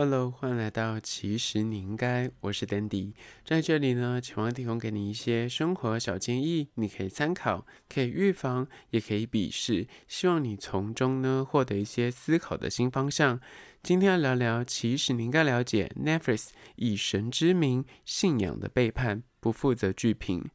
Hello，欢迎来到其实你应该，我是 Dandy，在这里呢，希望提供给你一些生活小建议，你可以参考，可以预防，也可以鄙视，希望你从中呢获得一些思考的新方向。今天要聊聊，其实你应该了解 Netflix 以神之名信仰的背叛，不负责剧评。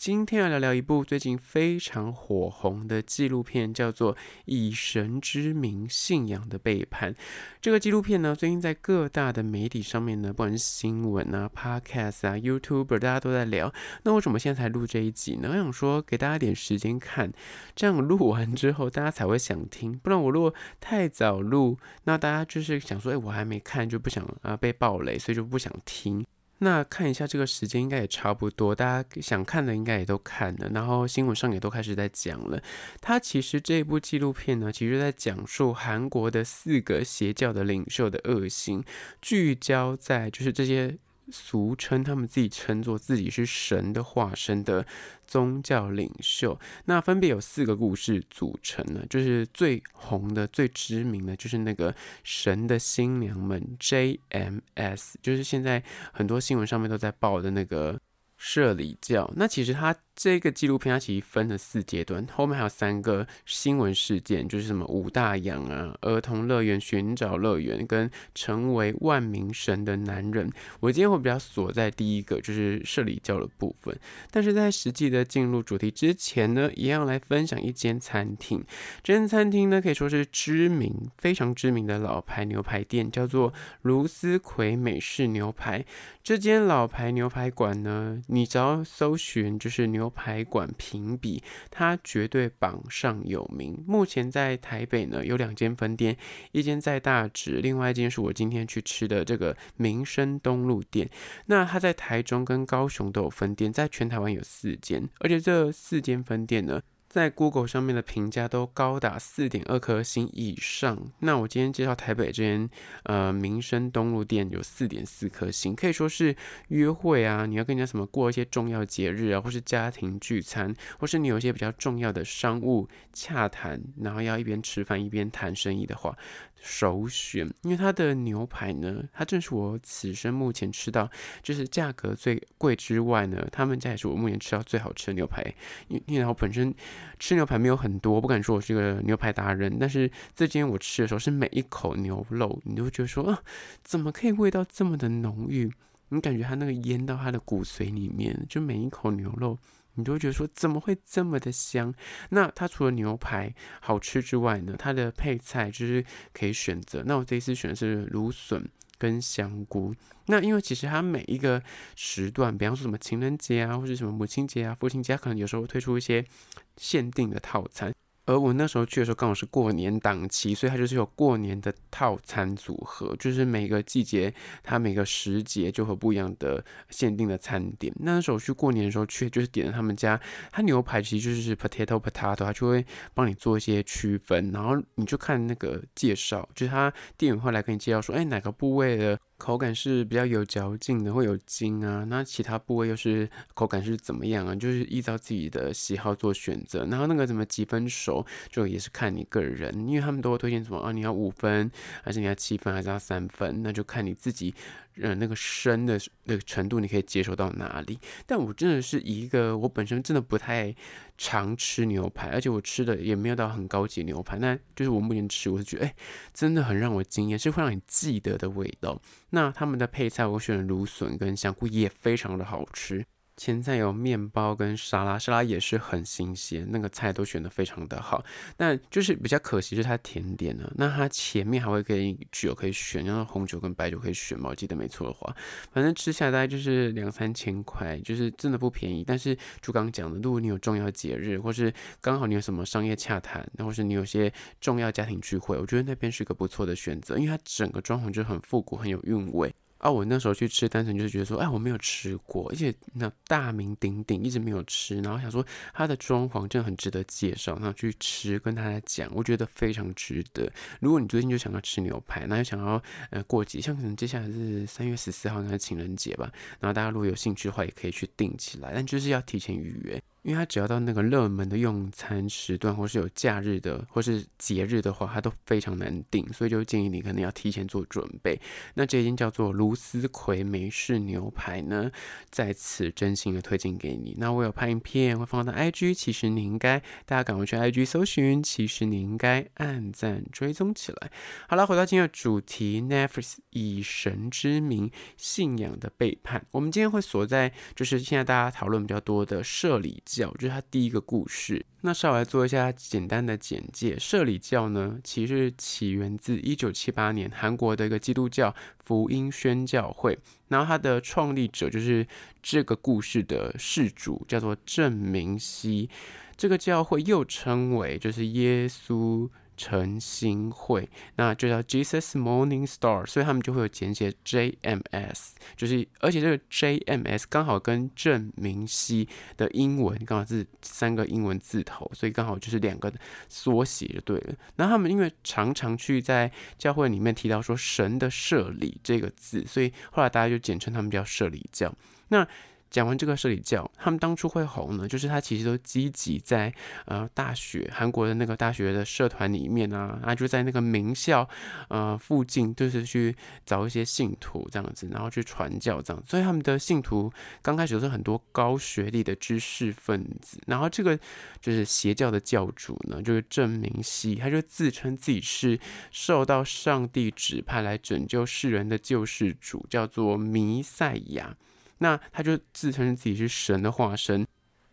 今天要聊聊一部最近非常火红的纪录片，叫做《以神之名：信仰的背叛》。这个纪录片呢，最近在各大的媒体上面呢，不管是新闻啊、Podcast 啊、YouTube，大家都在聊。那为什么现在才录这一集呢？我想说，给大家点时间看，这样录完之后，大家才会想听。不然我如果太早录，那大家就是想说，哎，我还没看，就不想啊被爆雷，所以就不想听。那看一下这个时间应该也差不多，大家想看的应该也都看了，然后新闻上也都开始在讲了。它其实这部纪录片呢，其实在讲述韩国的四个邪教的领袖的恶行，聚焦在就是这些。俗称他们自己称作自己是神的化身的宗教领袖，那分别有四个故事组成呢，就是最红的、最知名的，就是那个神的新娘们 JMS，就是现在很多新闻上面都在报的那个社里教。那其实他。这个纪录片它其实分了四阶段，后面还有三个新闻事件，就是什么五大洋啊、儿童乐园、寻找乐园跟成为万名神的男人。我今天会比较锁在第一个，就是社里教的部分。但是在实际的进入主题之前呢，一样来分享一间餐厅。这间餐厅呢可以说是知名、非常知名的老牌牛排店，叫做卢思奎美式牛排。这间老牌牛排馆呢，你只要搜寻就是牛。排馆评比，它绝对榜上有名。目前在台北呢有两间分店，一间在大直，另外一间是我今天去吃的这个民生东路店。那它在台中跟高雄都有分店，在全台湾有四间，而且这四间分店呢。在 Google 上面的评价都高达四点二颗星以上。那我今天介绍台北这间呃民生东路店有四点四颗星，可以说是约会啊，你要跟人家什么过一些重要节日啊，或是家庭聚餐，或是你有一些比较重要的商务洽谈，然后要一边吃饭一边谈生意的话。首选，因为它的牛排呢，它正是我此生目前吃到就是价格最贵之外呢，他们家也是我目前吃到最好吃的牛排。因因为我本身吃牛排没有很多，不敢说我是个牛排达人，但是这间我吃的时候是每一口牛肉，你都觉得说啊，怎么可以味道这么的浓郁？你感觉它那个腌到它的骨髓里面，就每一口牛肉。你都会觉得说怎么会这么的香？那它除了牛排好吃之外呢，它的配菜就是可以选择。那我这一次选的是芦笋跟香菇。那因为其实它每一个时段，比方说什么情人节啊，或者什么母亲节啊、父亲节，可能有时候会推出一些限定的套餐。而我那时候去的时候刚好是过年档期，所以它就是有过年的套餐组合，就是每个季节它每个时节就会不一样的限定的餐点。那时候去过年的时候去，就是点了他们家，它牛排其实就是 potato potato，它就会帮你做一些区分，然后你就看那个介绍，就是他店员会来跟你介绍说，哎，哪个部位的。口感是比较有嚼劲的，会有筋啊。那其他部位又是口感是怎么样啊？就是依照自己的喜好做选择。然后那个怎么几分熟，就也是看你个人，因为他们都会推荐什么啊？你要五分，还是你要七分，还是要三分？那就看你自己。呃，那个生的那个程度，你可以接受到哪里？但我真的是一个，我本身真的不太常吃牛排，而且我吃的也没有到很高级牛排。那就是我目前吃，我是觉得，哎，真的很让我惊艳，是会让你记得的味道。那他们的配菜，我选了芦笋跟香菇，也非常的好吃。前菜有面包跟沙拉，沙拉也是很新鲜，那个菜都选得非常的好。但就是比较可惜是它甜点呢，那它前面还会给你酒可以选，然后红酒跟白酒可以选嘛，我记得没错的话，反正吃下来大概就是两三千块，就是真的不便宜。但是就刚讲的，如果你有重要节日，或是刚好你有什么商业洽谈，那或是你有些重要家庭聚会，我觉得那边是个不错的选择，因为它整个装潢就很复古，很有韵味。啊，我那时候去吃，单纯就是觉得说，哎，我没有吃过，而且那大名鼎鼎，一直没有吃，然后想说它的装潢真的很值得介绍，然后去吃，跟大家讲，我觉得非常值得。如果你最近就想要吃牛排，那就想要呃过节，像可能接下来是三月十四号，那是情人节吧，然后大家如果有兴趣的话，也可以去订起来，但就是要提前预约。因为他只要到那个热门的用餐时段，或是有假日的，或是节日的话，他都非常难订，所以就建议你可能要提前做准备。那这间叫做卢思奎美式牛排呢，在此真心的推荐给你。那我有拍影片，会放到 IG，其实你应该大家赶快去 IG 搜寻，其实你应该按赞追踪起来。好了，回到今天的主题，Netflix 以神之名，信仰的背叛。我们今天会锁在就是现在大家讨论比较多的社里教，就是他第一个故事。那稍微来做一下简单的简介。社理教呢，其实起源自一九七八年韩国的一个基督教福音宣教会，然后它的创立者就是这个故事的事主，叫做郑明熙。这个教会又称为就是耶稣。晨星会，那就叫 Jesus Morning Star，所以他们就会有简写 JMS，就是而且这个 JMS 刚好跟郑明熙的英文刚好是三个英文字头，所以刚好就是两个缩写就对了。那他们因为常常去在教会里面提到说神的设立这个字，所以后来大家就简称他们叫摄理教。那讲完这个社理教，他们当初会红呢，就是他其实都积极在呃大学韩国的那个大学的社团里面啊，啊就在那个名校呃附近，就是去找一些信徒这样子，然后去传教这样。所以他们的信徒刚开始都是很多高学历的知识分子，然后这个就是邪教的教主呢，就是郑明熙，他就自称自己是受到上帝指派来拯救世人的救世主，叫做弥赛亚。那他就自称自己是神的化身，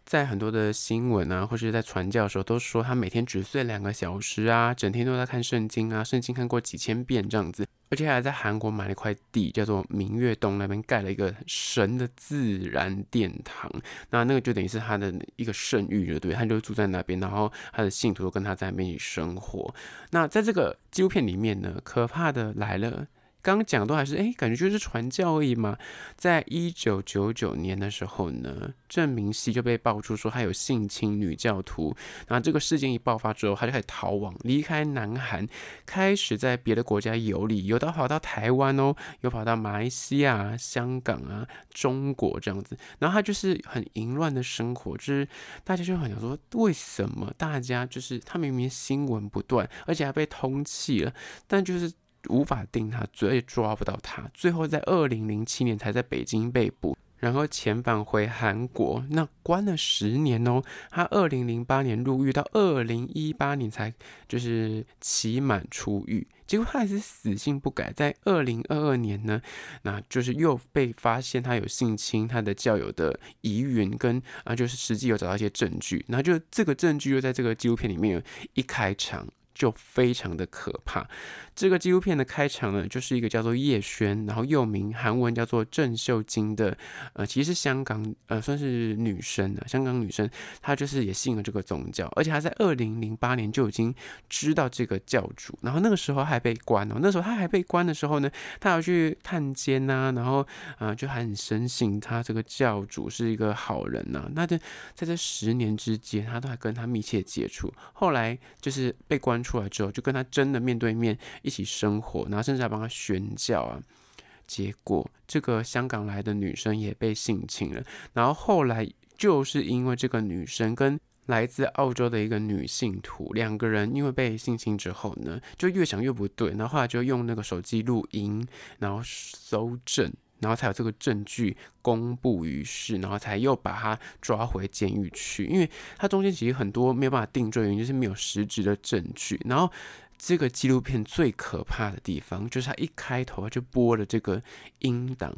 在很多的新闻啊，或是在传教的时候，都说他每天只睡两个小时啊，整天都在看圣经啊，圣经看过几千遍这样子，而且还在韩国买了一块地，叫做明月洞那边盖了一个神的自然殿堂，那那个就等于是他的一个圣域，就对，他就住在那边，然后他的信徒都跟他在那边一起生活。那在这个纪录片里面呢，可怕的来了。刚刚讲都还是哎，感觉就是传教而已嘛。在一九九九年的时候呢，郑明熙就被爆出说他有性侵女教徒。然后这个事件一爆发之后，他就开始逃亡，离开南韩，开始在别的国家游历，有的跑到台湾哦，有跑到马来西亚、香港啊、中国这样子。然后他就是很淫乱的生活，就是大家就很想说，为什么大家就是他明明新闻不断，而且还被通缉了，但就是。无法定他罪，也抓不到他。最后在二零零七年才在北京被捕，然后遣返回韩国。那关了十年哦。他二零零八年入狱，到二零一八年才就是期满出狱。结果他还是死性不改，在二零二二年呢，那就是又被发现他有性侵他的教友的疑云，跟啊就是实际有找到一些证据。然后就这个证据又在这个纪录片里面有一开场。就非常的可怕。这个纪录片的开场呢，就是一个叫做叶轩，然后又名韩文叫做郑秀晶的，呃，其实是香港，呃，算是女生啊，香港女生，她就是也信了这个宗教，而且她在二零零八年就已经知道这个教主，然后那个时候还被关哦，那时候她还被关的时候呢，她要去探监呐、然后啊、呃，就还很深信他这个教主是一个好人呐、那这在这十年之间，他都还跟他密切接触，后来就是被关。出来之后，就跟他真的面对面一起生活，然后甚至还帮他宣教啊。结果这个香港来的女生也被性侵了，然后后来就是因为这个女生跟来自澳洲的一个女信徒两个人，因为被性侵之后呢，就越想越不对，然后后来就用那个手机录音，然后搜证。然后才有这个证据公布于世，然后才又把他抓回监狱去，因为他中间其实很多没有办法定罪，原因就是没有实质的证据。然后。这个纪录片最可怕的地方，就是他一开头就播了这个音档，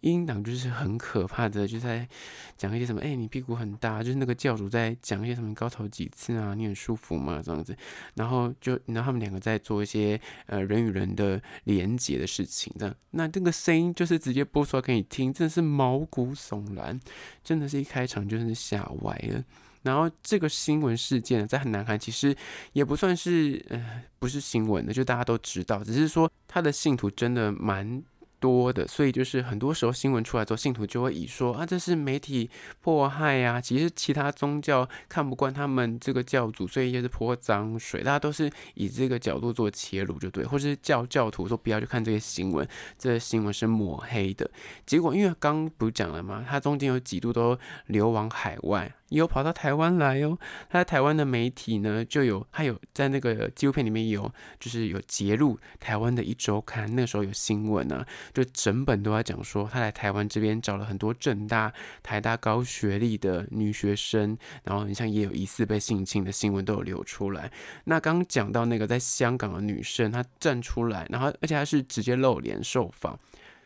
音档就是很可怕的，就在讲一些什么，哎，你屁股很大，就是那个教主在讲一些什么高潮几次啊，你很舒服吗？这样子，然后就然后他们两个在做一些呃人与人的连接的事情，这样，那这个声音就是直接播出来给你听，真的是毛骨悚然，真的是一开场就是吓歪了。然后这个新闻事件在很南韩其实也不算是呃不是新闻的，就大家都知道，只是说他的信徒真的蛮多的，所以就是很多时候新闻出来之后，信徒就会以说啊，这是媒体迫害呀，其实其他宗教看不惯他们这个教主，所以也是泼脏水，大家都是以这个角度做切入就对，或是教教徒说不要去看这些新闻，这个新闻是抹黑的。结果因为刚不讲了吗？他中间有几度都流亡海外。也有跑到台湾来哦。他在台湾的媒体呢，就有他有在那个纪录片里面有，就是有截录台湾的一周刊，那时候有新闻呢、啊，就整本都在讲说他来台湾这边找了很多政大、台大高学历的女学生，然后你像也有疑似被性侵的新闻都有流出来。那刚讲到那个在香港的女生，她站出来，然后而且她是直接露脸受访。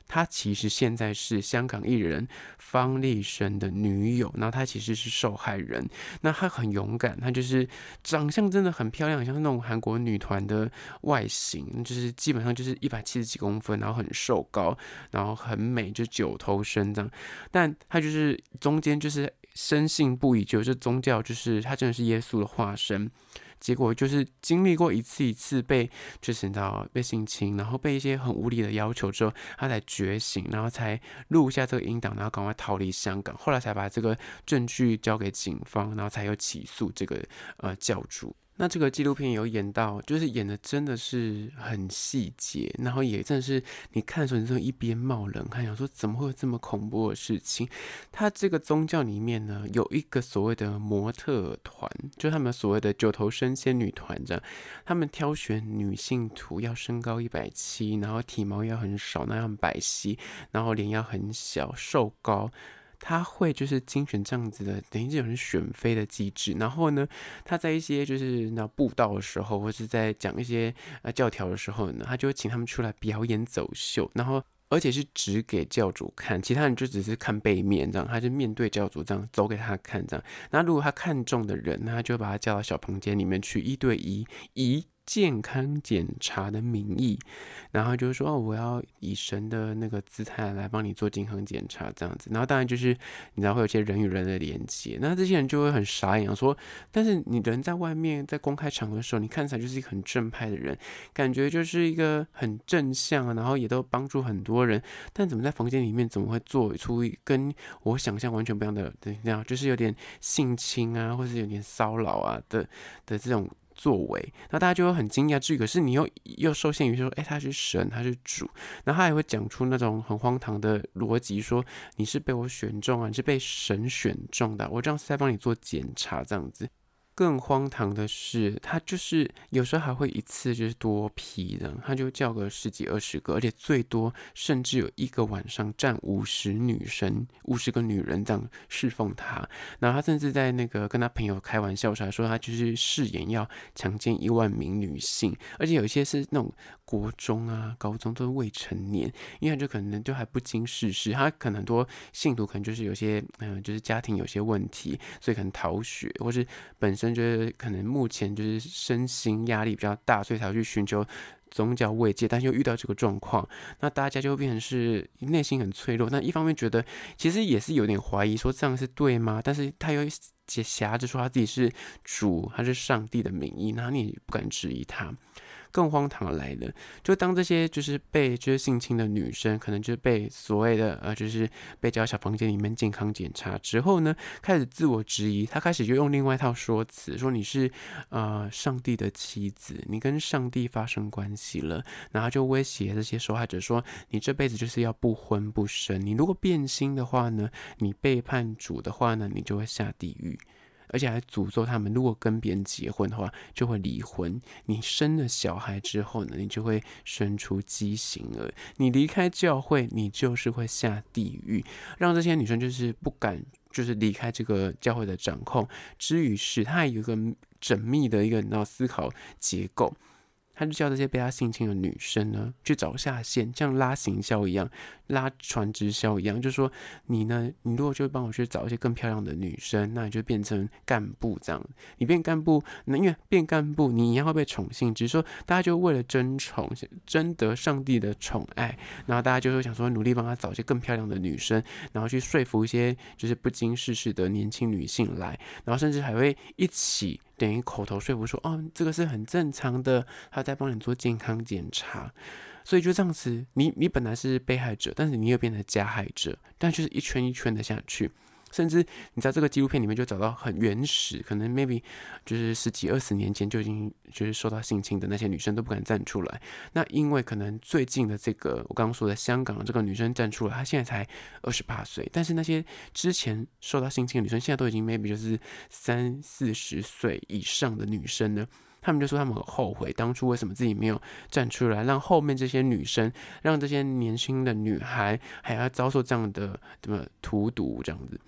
她其实现在是香港艺人方力申的女友，然后她其实是受害人。那她很勇敢，她就是长相真的很漂亮，像那种韩国女团的外形，就是基本上就是一百七十几公分，然后很瘦高，然后很美，就九头身这样。但她就是中间就是深信不疑，就是宗教就是她真的是耶稣的化身。结果就是经历过一次一次被，就是你知道被性侵，然后被一些很无理的要求之后，他才觉醒，然后才录下这个音档，然后赶快逃离香港，后来才把这个证据交给警方，然后才又起诉这个呃教主。那这个纪录片有演到，就是演的真的是很细节，然后也真是你看的时候，你就一边冒冷汗，想说怎么会有这么恐怖的事情？他这个宗教里面呢，有一个所谓的模特团，就他们所谓的九头身仙女团这样，他们挑选女性徒要身高一百七，然后体毛要很少，那样白皙，然后脸要很小，瘦高。他会就是精选这样子的，等于这种选妃的机制。然后呢，他在一些就是那布道的时候，或是在讲一些呃教条的时候呢，他就会请他们出来表演走秀。然后而且是只给教主看，其他人就只是看背面这样。他就面对教主这样走给他看这样。那如果他看中的人，他就把他叫到小房间里面去一对一一。健康检查的名义，然后就是说，哦，我要以神的那个姿态来帮你做健康检查，这样子。然后当然就是，你知道会有些人与人的连接，那这些人就会很傻眼，说，但是你人在外面，在公开场合的时候，你看起来就是一个很正派的人，感觉就是一个很正向，然后也都帮助很多人，但怎么在房间里面，怎么会做出跟我想象完全不一样的，对，这样就是有点性侵啊，或是有点骚扰啊的的这种。作为，那大家就会很惊讶。至于可是你又又受限于说，哎、他是神，他是主，那他也会讲出那种很荒唐的逻辑，说你是被我选中啊，你是被神选中的，我这样是在帮你做检查，这样子。更荒唐的是，他就是有时候还会一次就是多批的，他就叫个十几二十个，而且最多甚至有一个晚上站五十女生，五十个女人这样侍奉他。然后他甚至在那个跟他朋友开玩笑时，还说他就是誓言要强奸一万名女性，而且有一些是那种国中啊、高中都是未成年，因为就可能就还不经世事，他可能很多信徒可能就是有些嗯、就是家庭有些问题，所以可能逃学，或是本身。就是可能目前就是身心压力比较大，所以才会去寻求宗教慰藉，但又遇到这个状况，那大家就变成是内心很脆弱。那一方面觉得其实也是有点怀疑，说这样是对吗？但是他又挟着说他自己是主，他是上帝的名义，那你也不敢质疑他。更荒唐的来了，就当这些就是被就是性侵的女生，可能就是被所谓的呃，就是被叫小房间里面健康检查之后呢，开始自我质疑，她开始就用另外一套说辞，说你是呃上帝的妻子，你跟上帝发生关系了，然后就威胁这些受害者说，你这辈子就是要不婚不生，你如果变心的话呢，你背叛主的话呢，你就会下地狱。而且还诅咒他们，如果跟别人结婚的话，就会离婚。你生了小孩之后呢，你就会生出畸形儿。你离开教会，你就是会下地狱。让这些女生就是不敢，就是离开这个教会的掌控。至于是，她有一个缜密的一个脑思考结构。他就叫这些被他性侵的女生呢，去找下线，像拉行销一样，拉船直销一样，就是说你呢，你如果就帮我去找一些更漂亮的女生，那你就变成干部这样。你变干部，那因为变干部，你一样会被宠幸。只是说大家就为了争宠，争得上帝的宠爱，然后大家就会想说，努力帮他找一些更漂亮的女生，然后去说服一些就是不经世事的年轻女性来，然后甚至还会一起。等于口头说服说，哦，这个是很正常的，他在帮你做健康检查，所以就这样子，你你本来是被害者，但是你又变成加害者，但就是一圈一圈的下去。甚至你在这个纪录片里面就找到很原始，可能 maybe 就是十几二十年前就已经就是受到性侵的那些女生都不敢站出来。那因为可能最近的这个我刚刚说的香港的这个女生站出来，她现在才二十八岁，但是那些之前受到性侵的女生现在都已经 maybe 就是三四十岁以上的女生呢。他们就说他们很后悔当初为什么自己没有站出来，让后面这些女生，让这些年轻的女孩还要遭受这样的什么荼毒这样子。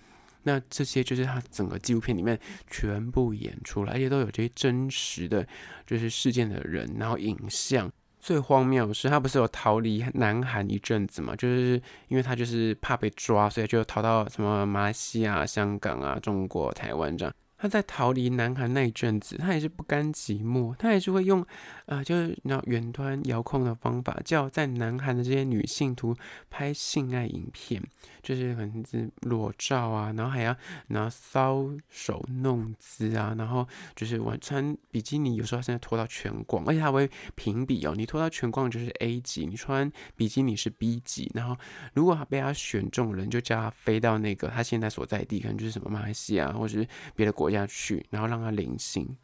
那这些就是他整个纪录片里面全部演出来，而且都有这些真实的，就是事件的人，然后影像。最荒谬的是，他不是有逃离南韩一阵子嘛？就是因为他就是怕被抓，所以就逃到什么马来西亚、香港啊、中国、台湾这样。他在逃离南韩那一阵子，他也是不甘寂寞，他也是会用，呃，就是那远端遥控的方法，叫在南韩的这些女性图拍性爱影片，就是可能是裸照啊，然后还要拿搔首弄姿啊，然后就是我穿比基尼，有时候现在脱到全光，而且他会评比哦，你脱到全光就是 A 级，你穿比基尼是 B 级，然后如果他被他选中了，就叫他飞到那个他现在所在地，可能就是什么马来西亚或者是别的国下去，然后让他领性，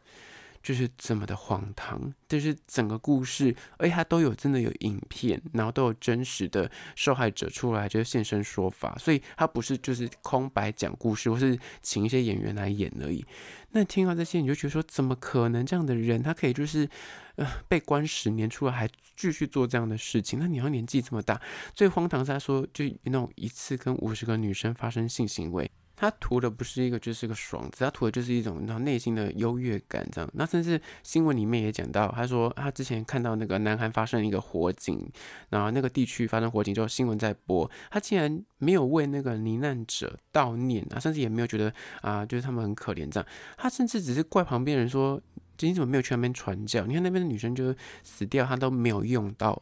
就是这么的荒唐。就是整个故事，而且他都有真的有影片，然后都有真实的受害者出来就是现身说法，所以他不是就是空白讲故事，或是请一些演员来演而已。那听到这些，你就觉得说，怎么可能这样的人，他可以就是呃被关十年出来还继续做这样的事情？那你要年纪这么大，最荒唐是他说，就那种一次跟五十个女生发生性行为。他图的不是一个，就是个爽字，他图的就是一种然后内心的优越感，这样。那甚至新闻里面也讲到，他说他之前看到那个南韩发生一个火警，然后那个地区发生火警之后，新闻在播，他竟然没有为那个罹难者悼念啊，甚至也没有觉得啊，就是他们很可怜这样。他甚至只是怪旁边人说，你怎么没有去那边传教？你看那边的女生就死掉，他都没有用到。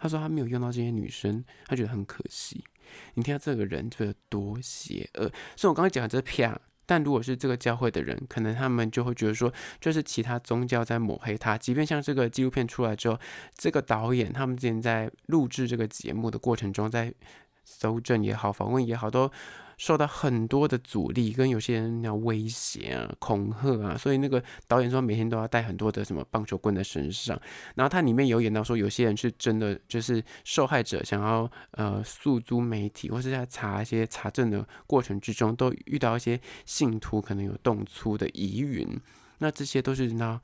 他说他没有用到这些女生，他觉得很可惜。你听到这个人这个多邪恶，所以我刚刚讲的这片，但如果是这个教会的人，可能他们就会觉得说，就是其他宗教在抹黑他。即便像这个纪录片出来之后，这个导演他们之前在录制这个节目的过程中，在搜证也好，访问也好，都。受到很多的阻力，跟有些人要威胁啊、恐吓啊，所以那个导演说每天都要带很多的什么棒球棍在身上。然后他里面有演到说，有些人是真的就是受害者，想要呃诉诸媒体，或是在查一些查证的过程之中，都遇到一些信徒可能有动粗的疑云。那这些都是那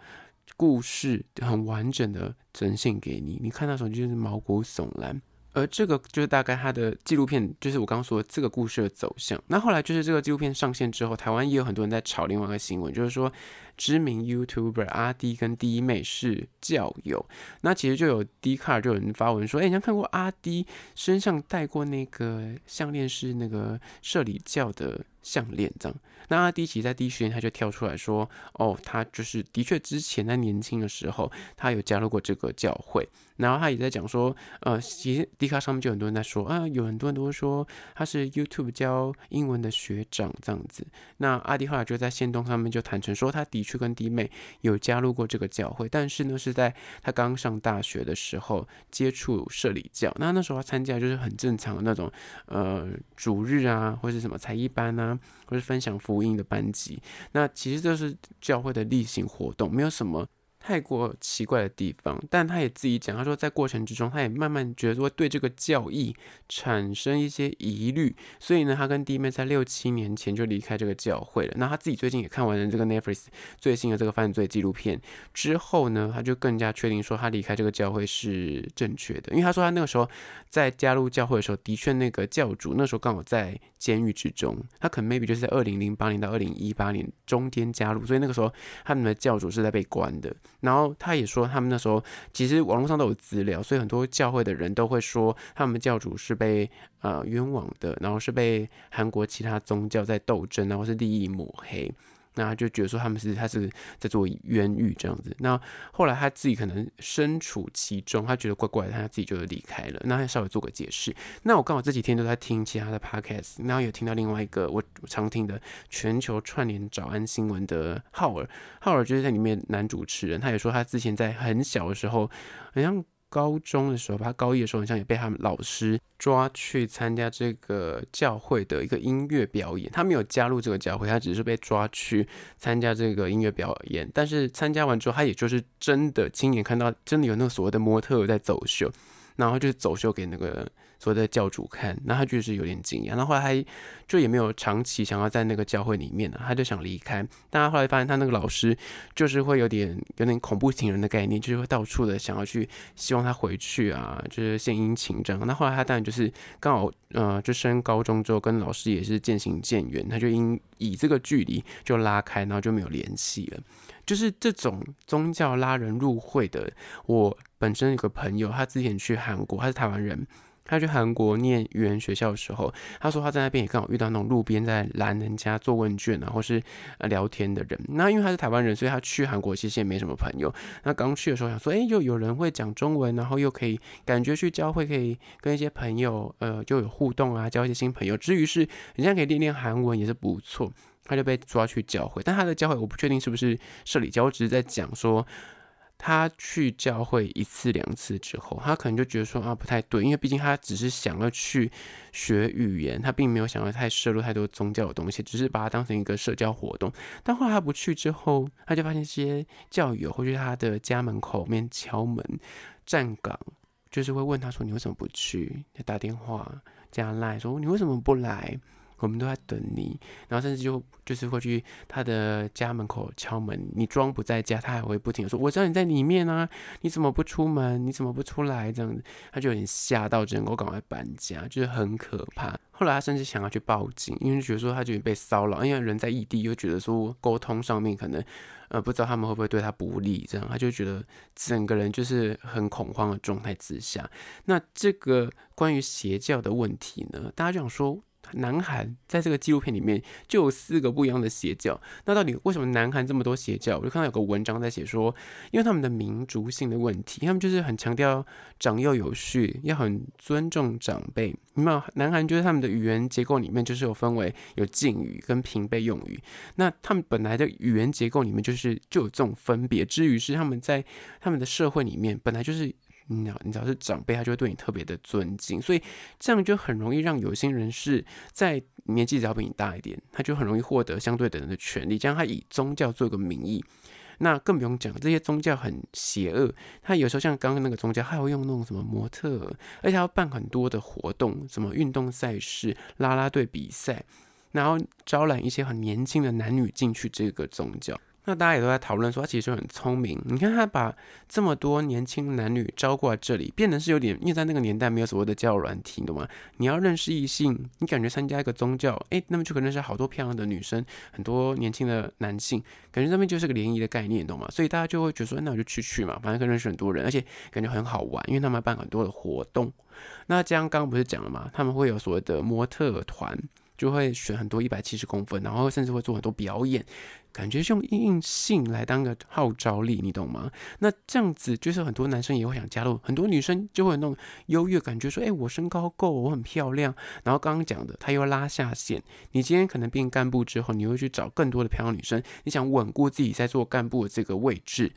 故事很完整的呈现给你，你看到时候就是毛骨悚然。而这个就是大概他的纪录片，就是我刚刚说的这个故事的走向。那后来就是这个纪录片上线之后，台湾也有很多人在炒另外一个新闻，就是说知名 YouTuber 阿迪跟第一妹是教友。那其实就有 D 卡就有人发文说，哎，你有看过阿迪身上戴过那个项链是那个社里教的项链这样。那阿迪其实在第一时间他就跳出来说，哦，他就是的确之前在年轻的时候，他有加入过这个教会。然后他也在讲说，呃，其实 D 卡上面就很多人在说啊，有很多人都会说他是 YouTube 教英文的学长这样子。那阿迪后来就在线动上面就坦诚说，他的去跟弟妹有加入过这个教会，但是呢是在他刚上大学的时候接触社里教。那那时候他参加就是很正常的那种呃主日啊，或是什么才艺班啊，或是分享福音的班级。那其实这是教会的例行活动，没有什么。太过奇怪的地方，但他也自己讲，他说在过程之中，他也慢慢觉得说对这个教义产生一些疑虑，所以呢，他跟弟妹在六七年前就离开这个教会了。那他自己最近也看完了这个 Netflix 最新的这个犯罪纪录片之后呢，他就更加确定说他离开这个教会是正确的，因为他说他那个时候在加入教会的时候，的确那个教主那时候刚好在监狱之中，他可能 maybe 就是在二零零八年到二零一八年中间加入，所以那个时候他们的教主是在被关的。然后他也说，他们那时候其实网络上都有资料，所以很多教会的人都会说，他们教主是被呃冤枉的，然后是被韩国其他宗教在斗争，然后是利益抹黑。那他就觉得说他们是他是在做冤狱这样子。那后来他自己可能身处其中，他觉得怪怪的，他自己就离开了。那他稍微做个解释。那我刚好这几天都在听其他的 podcast，然后有听到另外一个我常听的全球串联早安新闻的浩尔，浩尔就是在里面男主持人，他也说他之前在很小的时候，好像。高中的时候，他高一的时候好像也被他们老师抓去参加这个教会的一个音乐表演。他没有加入这个教会，他只是被抓去参加这个音乐表演。但是参加完之后，他也就是真的亲眼看到，真的有那个所谓的模特在走秀，然后就走秀给那个。所谓的教主看，那他就是有点惊讶。那后来他就也没有长期想要在那个教会里面呢，他就想离开。但他后来发现，他那个老师就是会有点有点恐怖情人的概念，就是会到处的想要去希望他回去啊，就是献殷勤这样。那后来他当然就是刚好呃，就升高中之后跟老师也是渐行渐远，他就因以这个距离就拉开，然后就没有联系了。就是这种宗教拉人入会的，我本身有个朋友，他之前去韩国，他是台湾人。他去韩国念语言学校的时候，他说他在那边也刚好遇到那种路边在拦人家做问卷啊，或是呃聊天的人。那因为他是台湾人，所以他去韩国其实也没什么朋友。那刚去的时候想说，哎，又有人会讲中文，然后又可以感觉去教会可以跟一些朋友呃就有互动啊，交一些新朋友。至于是人家可以练练韩文也是不错。他就被抓去教会，但他的教会我不确定是不是社里教，我只是在讲说。他去教会一次两次之后，他可能就觉得说啊不太对，因为毕竟他只是想要去学语言，他并没有想要太摄入太多宗教的东西，只是把它当成一个社交活动。但后来他不去之后，他就发现这些教友会去他的家门口面敲门站岗，就是会问他说，你为什么不去？他打电话加赖说，你为什么不来？我们都在等你，然后甚至就就是会去他的家门口敲门，你装不在家，他还会不停的说：“我知道你在里面啊，你怎么不出门？你怎么不出来？”这样子，他就有点吓到，只能够赶快搬家，就是很可怕。后来他甚至想要去报警，因为觉得说他觉得被骚扰，因为人在异地，又觉得说沟通上面可能呃不知道他们会不会对他不利，这样他就觉得整个人就是很恐慌的状态之下。那这个关于邪教的问题呢，大家就想说。南韩在这个纪录片里面就有四个不一样的邪教，那到底为什么南韩这么多邪教？我就看到有个文章在写说，因为他们的民族性的问题，他们就是很强调长幼有序，要很尊重长辈。你们南韩就是他们的语言结构里面就是有分为有敬语跟平辈用语，那他们本来的语言结构里面就是就有这种分别，至于是他们在他们的社会里面本来就是。你你只要是长辈，他就会对你特别的尊敬，所以这样就很容易让有心人士在年纪只要比你大一点，他就很容易获得相对等的权利。这样他以宗教做个名义，那更不用讲这些宗教很邪恶。他有时候像刚刚那个宗教，他会用那种什么模特，而且他要办很多的活动，什么运动赛事、啦啦队比赛，然后招揽一些很年轻的男女进去这个宗教。那大家也都在讨论说，他其实很聪明。你看他把这么多年轻男女招过来这里，变得是有点，因为在那个年代没有所谓的交友软体，懂吗？你要认识异性，你感觉参加一个宗教，哎，那么就可能认识好多漂亮的女生，很多年轻的男性，感觉这边就是个联谊的概念，懂吗？所以大家就会觉得说，那我就去去嘛，反正可以认识很多人，而且感觉很好玩，因为他们办很多的活动。那这样刚刚不是讲了吗？他们会有所谓的模特团。就会选很多一百七十公分，然后甚至会做很多表演，感觉是用硬性来当个号召力，你懂吗？那这样子就是很多男生也会想加入，很多女生就会有那种优越感觉，说：“哎，我身高够，我很漂亮。”然后刚刚讲的，他又拉下线。你今天可能变干部之后，你会去找更多的漂亮女生，你想稳固自己在做干部的这个位置，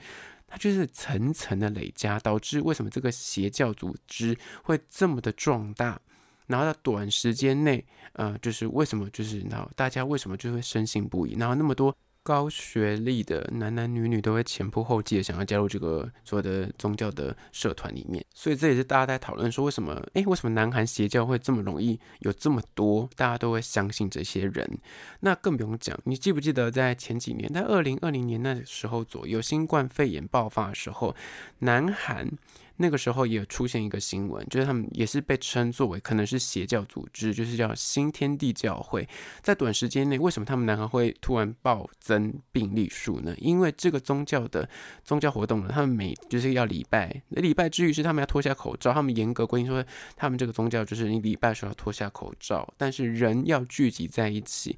它就是层层的累加，导致为什么这个邪教组织会这么的壮大？然后在短时间内，呃，就是为什么，就是然后大家为什么就会深信不疑？然后那么多高学历的男男女女都会前仆后继的想要加入这个所谓的宗教的社团里面，所以这也是大家在讨论说，为什么，诶，为什么南韩邪教会这么容易有这么多，大家都会相信这些人？那更不用讲，你记不记得在前几年，在二零二零年那时候左右，新冠肺炎爆发的时候，南韩。那个时候也出现一个新闻，就是他们也是被称作为可能是邪教组织，就是叫新天地教会。在短时间内，为什么他们南韩会突然暴增病例数呢？因为这个宗教的宗教活动呢，他们每就是要礼拜，礼拜之余是他们要脱下口罩，他们严格规定说，他们这个宗教就是你礼拜时候要脱下口罩，但是人要聚集在一起。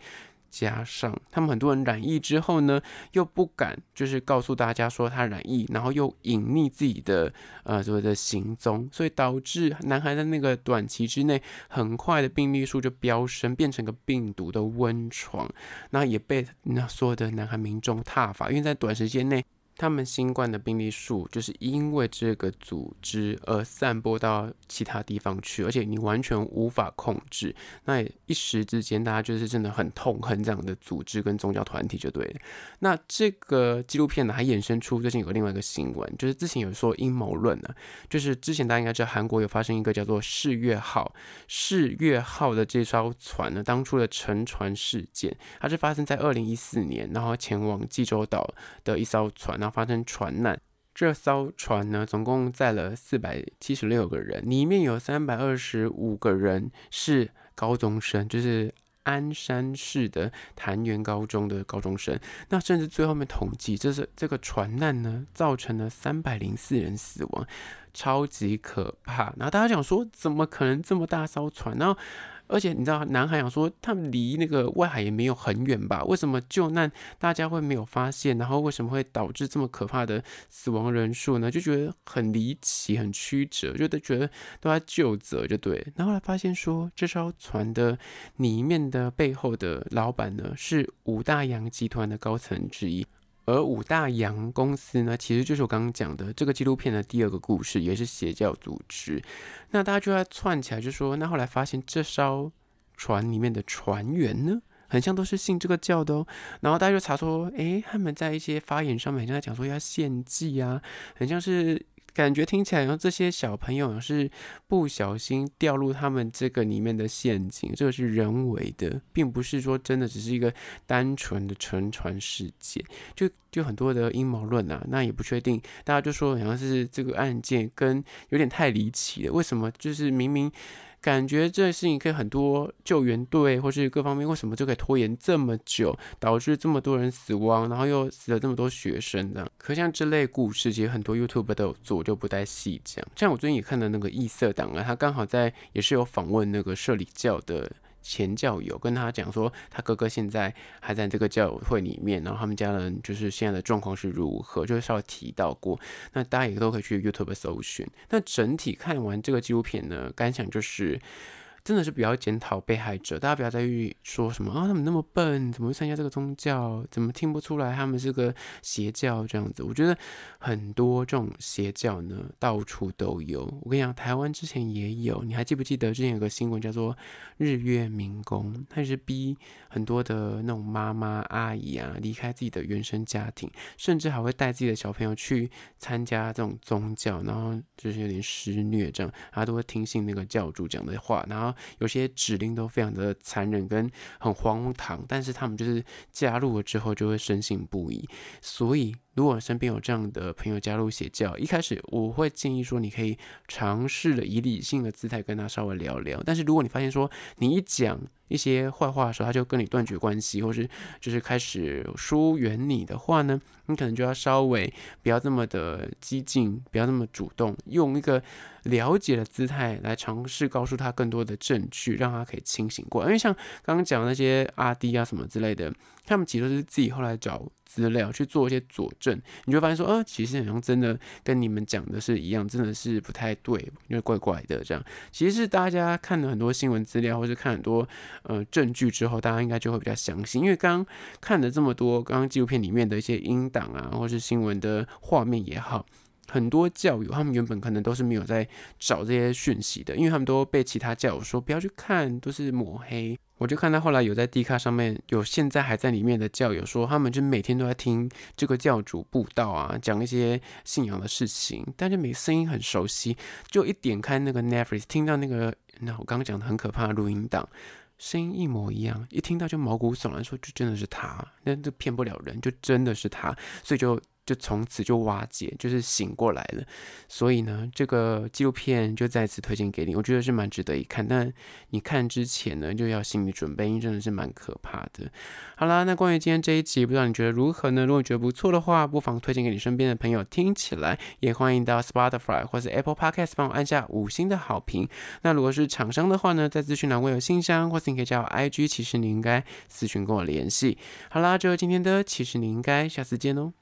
加上他们很多人染疫之后呢，又不敢就是告诉大家说他染疫，然后又隐匿自己的呃所谓的行踪，所以导致男孩在那个短期之内，很快的病例数就飙升，变成个病毒的温床，那也被那所有的男孩民众踏伐，因为在短时间内。他们新冠的病例数就是因为这个组织而散播到其他地方去，而且你完全无法控制。那一时之间，大家就是真的很痛恨这样的组织跟宗教团体，就对了。那这个纪录片呢，还衍生出最近有另外一个新闻，就是之前有说阴谋论呢，就是之前大家应该知道，韩国有发生一个叫做世越号、世越号的这艘船呢，当初的沉船事件，它是发生在二零一四年，然后前往济州岛的一艘船，然后发生船难。这艘船呢，总共载了四百七十六个人，里面有三百二十五个人是高中生，就是鞍山市的潭源高中的高中生。那甚至最后面统计，这是这个船难呢，造成了三百零四人死亡，超级可怕。然后大家讲说，怎么可能这么大艘船？然后而且你知道，南海想说他们离那个外海也没有很远吧？为什么救难大家会没有发现？然后为什么会导致这么可怕的死亡人数呢？就觉得很离奇、很曲折，就都觉得都在救责，就对。然后来发现说，这艘船的里面的背后的老板呢，是五大洋集团的高层之一。而五大洋公司呢，其实就是我刚刚讲的这个纪录片的第二个故事，也是邪教组织。那大家就在串起来，就说，那后来发现这艘船里面的船员呢，很像都是信这个教的哦。然后大家就查说，诶，他们在一些发言上面很，像在讲说要献祭啊，很像是。感觉听起来，然后这些小朋友是不小心掉入他们这个里面的陷阱，这个是人为的，并不是说真的只是一个单纯的沉船事件，就就很多的阴谋论啊，那也不确定，大家就说好像是这个案件跟有点太离奇了，为什么就是明明。感觉这事情可以很多救援队或是各方面，为什么就可以拖延这么久，导致这么多人死亡，然后又死了这么多学生呢？可像这类故事，其实很多 YouTube 都有做，就不太细讲。像我最近也看到那个异色党啊，他刚好在也是有访问那个社里教的。前教友跟他讲说，他哥哥现在还在这个教会里面，然后他们家人就是现在的状况是如何，就是稍微提到过。那大家也都可以去 YouTube 搜寻。那整体看完这个纪录片呢，感想就是。真的是比较检讨被害者，大家不要再去说什么啊，他们那么笨，怎么会参加这个宗教？怎么听不出来他们是个邪教这样子？我觉得很多这种邪教呢，到处都有。我跟你讲，台湾之前也有，你还记不记得之前有个新闻叫做日月明功，他是逼很多的那种妈妈阿姨啊离开自己的原生家庭，甚至还会带自己的小朋友去参加这种宗教，然后就是有点施虐这样，他都会听信那个教主讲的话，然后。有些指令都非常的残忍跟很荒唐，但是他们就是加入了之后就会深信不疑，所以。如果身边有这样的朋友加入邪教，一开始我会建议说，你可以尝试的以理性的姿态跟他稍微聊聊。但是如果你发现说，你一讲一些坏话的时候，他就跟你断绝关系，或是就是开始疏远你的话呢，你可能就要稍微不要这么的激进，不要那么主动，用一个了解的姿态来尝试告诉他更多的证据，让他可以清醒过来。因为像刚刚讲那些阿迪啊什么之类的，他们其实都是自己后来找。资料去做一些佐证，你就发现说，呃，其实好像真的跟你们讲的是一样，真的是不太对，因为怪怪的这样。其实是大家看了很多新闻资料，或是看很多呃证据之后，大家应该就会比较相信，因为刚刚看了这么多，刚刚纪录片里面的一些音档啊，或是新闻的画面也好，很多教友他们原本可能都是没有在找这些讯息的，因为他们都被其他教友说不要去看，都是抹黑。我就看到后来有在 D 卡上面有现在还在里面的教友说，他们就每天都在听这个教主布道啊，讲一些信仰的事情，但是每声音很熟悉，就一点开那个 Netflix，听到那个那我刚刚讲的很可怕的录音档，声音一模一样，一听到就毛骨悚然，说就真的是他，那就骗不了人，就真的是他，所以就。就从此就瓦解，就是醒过来了。所以呢，这个纪录片就再次推荐给你，我觉得是蛮值得一看。但你看之前呢，就要心理准备，因为真的是蛮可怕的。好啦，那关于今天这一集，不知道你觉得如何呢？如果觉得不错的话，不妨推荐给你身边的朋友听起来。也欢迎到 Spotify 或是 Apple Podcast 帮我按下五星的好评。那如果是厂商的话呢，在资讯栏会有信箱，或是你可以加我 IG，其实你应该私讯跟我联系。好啦，就今天的，其实你应该下次见哦。